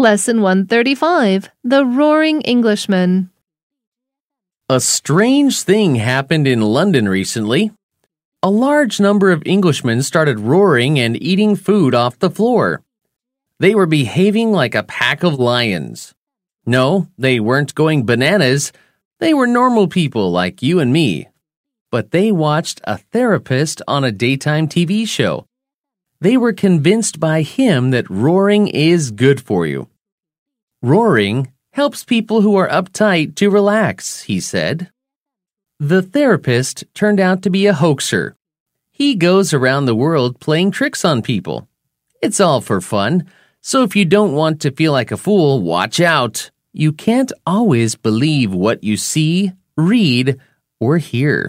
Lesson 135 The Roaring Englishman. A strange thing happened in London recently. A large number of Englishmen started roaring and eating food off the floor. They were behaving like a pack of lions. No, they weren't going bananas. They were normal people like you and me. But they watched a therapist on a daytime TV show. They were convinced by him that roaring is good for you. Roaring helps people who are uptight to relax, he said. The therapist turned out to be a hoaxer. He goes around the world playing tricks on people. It's all for fun, so if you don't want to feel like a fool, watch out. You can't always believe what you see, read, or hear.